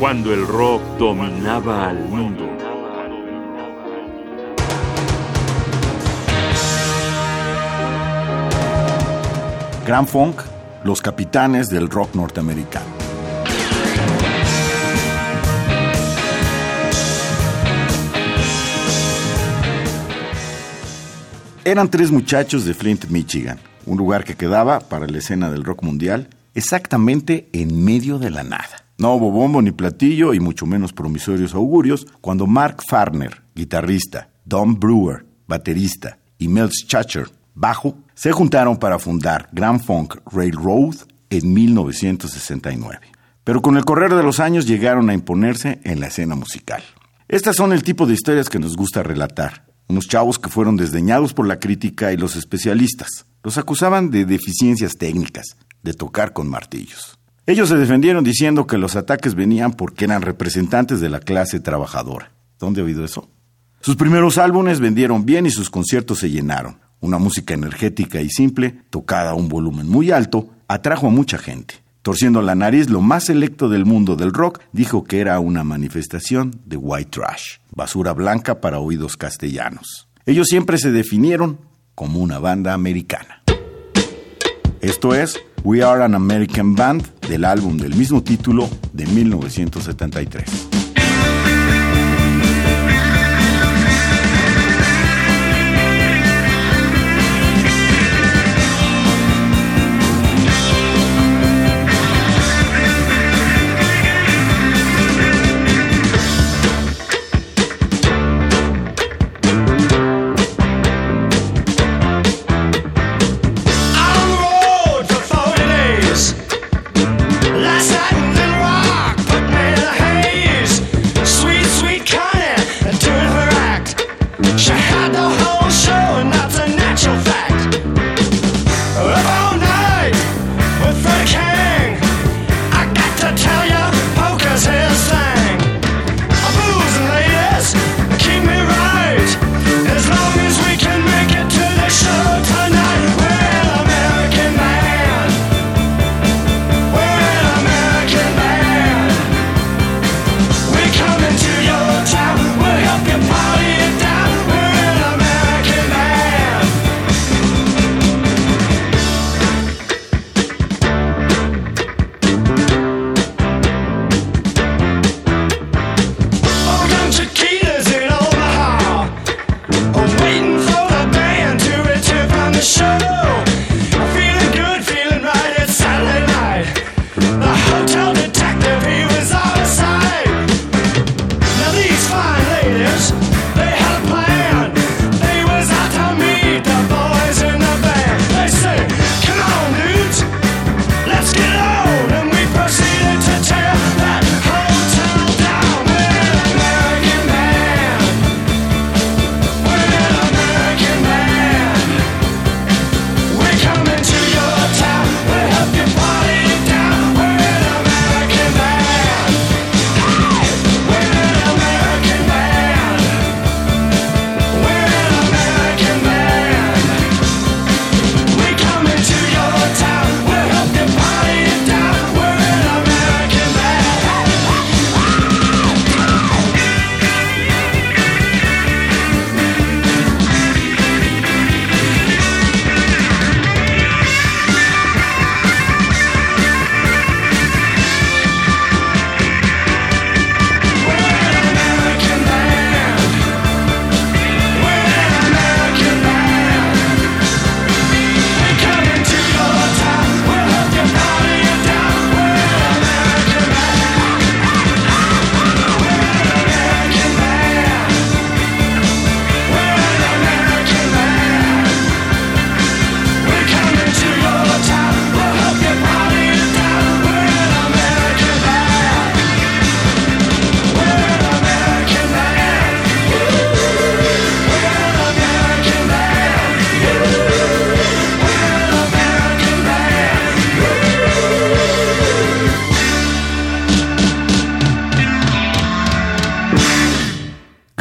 cuando el rock dominaba al mundo. Grand Funk, los capitanes del rock norteamericano. Eran tres muchachos de Flint, Michigan, un lugar que quedaba para la escena del rock mundial exactamente en medio de la nada. No hubo bombo ni platillo y mucho menos promisorios augurios cuando Mark Farner, guitarrista, Don Brewer, baterista, y Mel Schacher, bajo, se juntaron para fundar Grand Funk Railroad en 1969. Pero con el correr de los años llegaron a imponerse en la escena musical. Estas son el tipo de historias que nos gusta relatar. Unos chavos que fueron desdeñados por la crítica y los especialistas. Los acusaban de deficiencias técnicas, de tocar con martillos. Ellos se defendieron diciendo que los ataques venían porque eran representantes de la clase trabajadora. ¿Dónde ha oído eso? Sus primeros álbumes vendieron bien y sus conciertos se llenaron. Una música energética y simple, tocada a un volumen muy alto, atrajo a mucha gente. Torciendo la nariz, lo más selecto del mundo del rock dijo que era una manifestación de white trash, basura blanca para oídos castellanos. Ellos siempre se definieron como una banda americana. Esto es We Are an American Band del álbum del mismo título de 1973.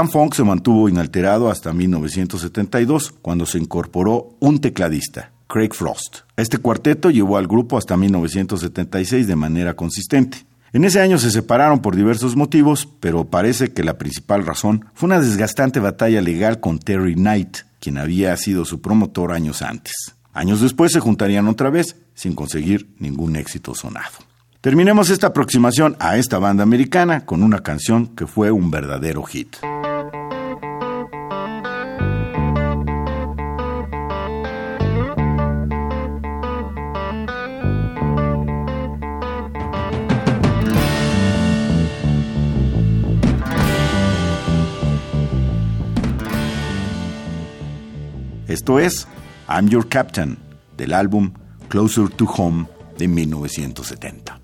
Grand Funk se mantuvo inalterado hasta 1972, cuando se incorporó un tecladista, Craig Frost. Este cuarteto llevó al grupo hasta 1976 de manera consistente. En ese año se separaron por diversos motivos, pero parece que la principal razón fue una desgastante batalla legal con Terry Knight, quien había sido su promotor años antes. Años después se juntarían otra vez, sin conseguir ningún éxito sonado. Terminemos esta aproximación a esta banda americana con una canción que fue un verdadero hit. Esto es I'm Your Captain del álbum Closer to Home de 1970.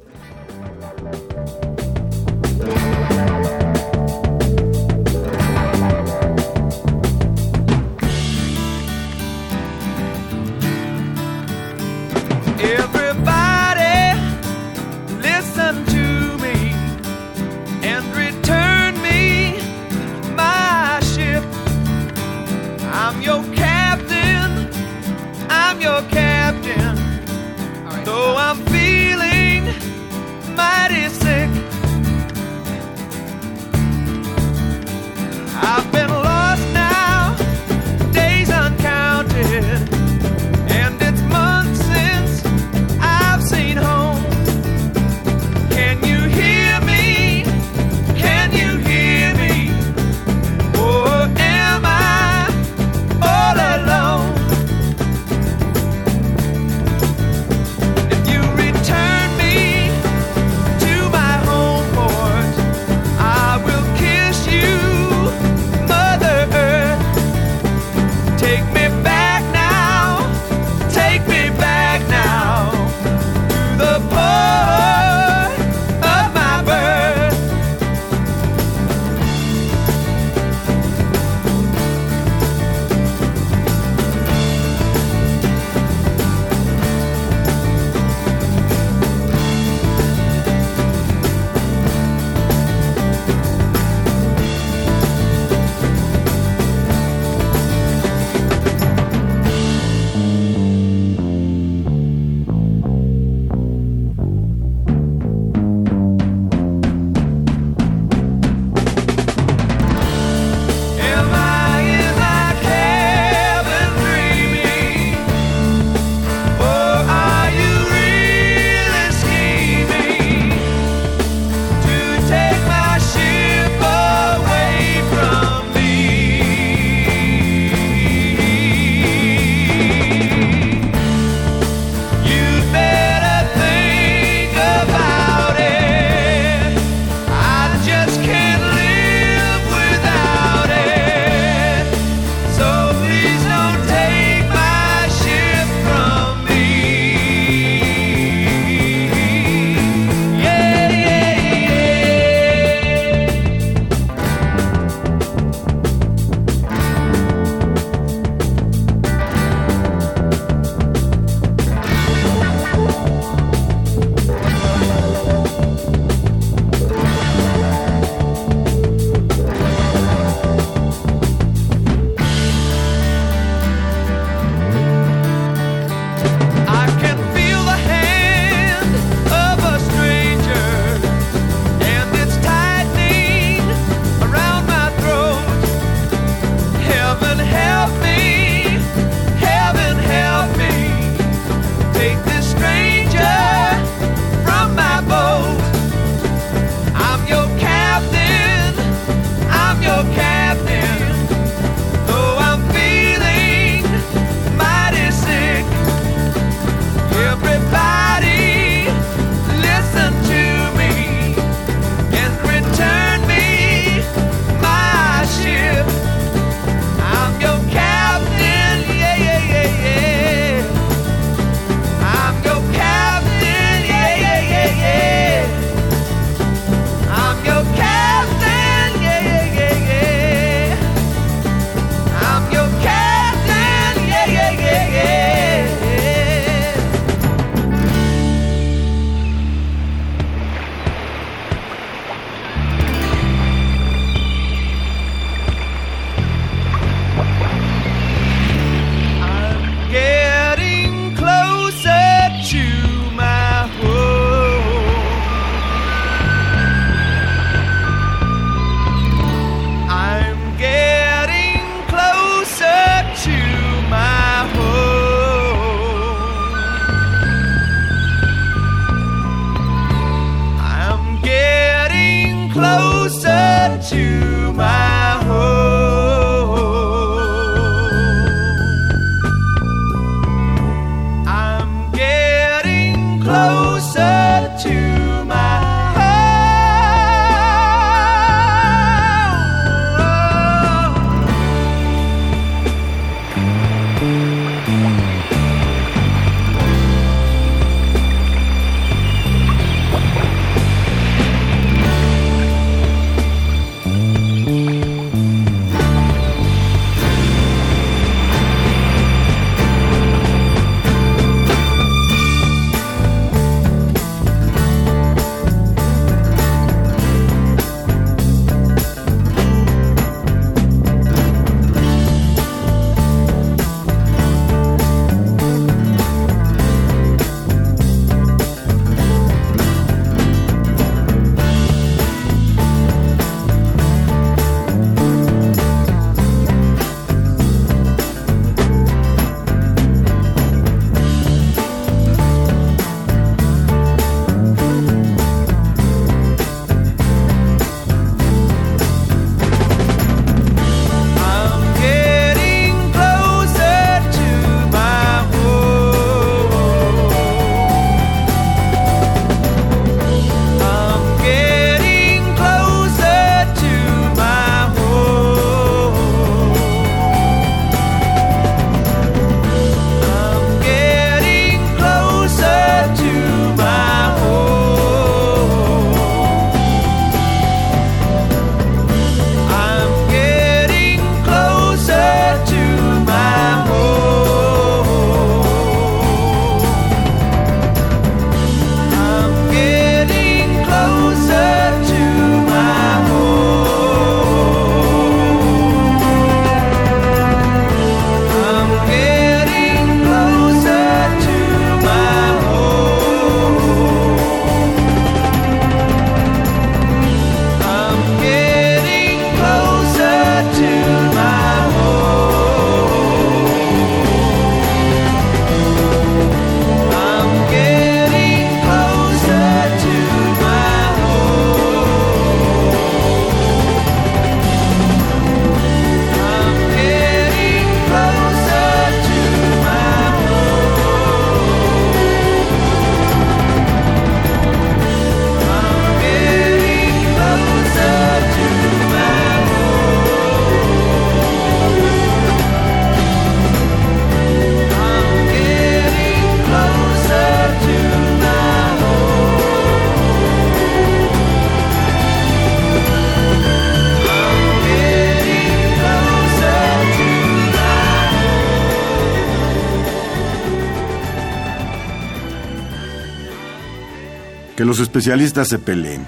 Que los especialistas se peleen.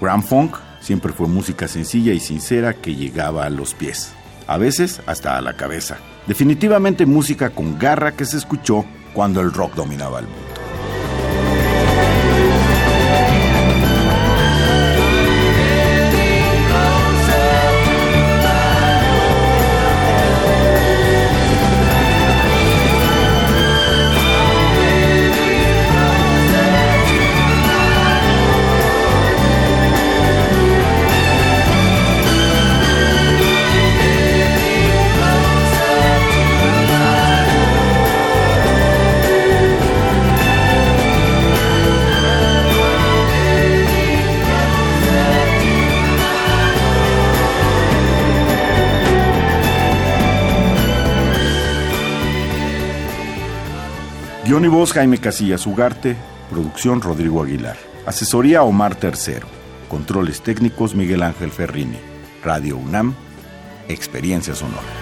Grand Funk siempre fue música sencilla y sincera que llegaba a los pies, a veces hasta a la cabeza. Definitivamente música con garra que se escuchó cuando el rock dominaba el mundo. Guión y voz Jaime Casillas Ugarte, producción Rodrigo Aguilar, asesoría Omar Tercero, controles técnicos Miguel Ángel Ferrini, Radio UNAM, experiencia sonora.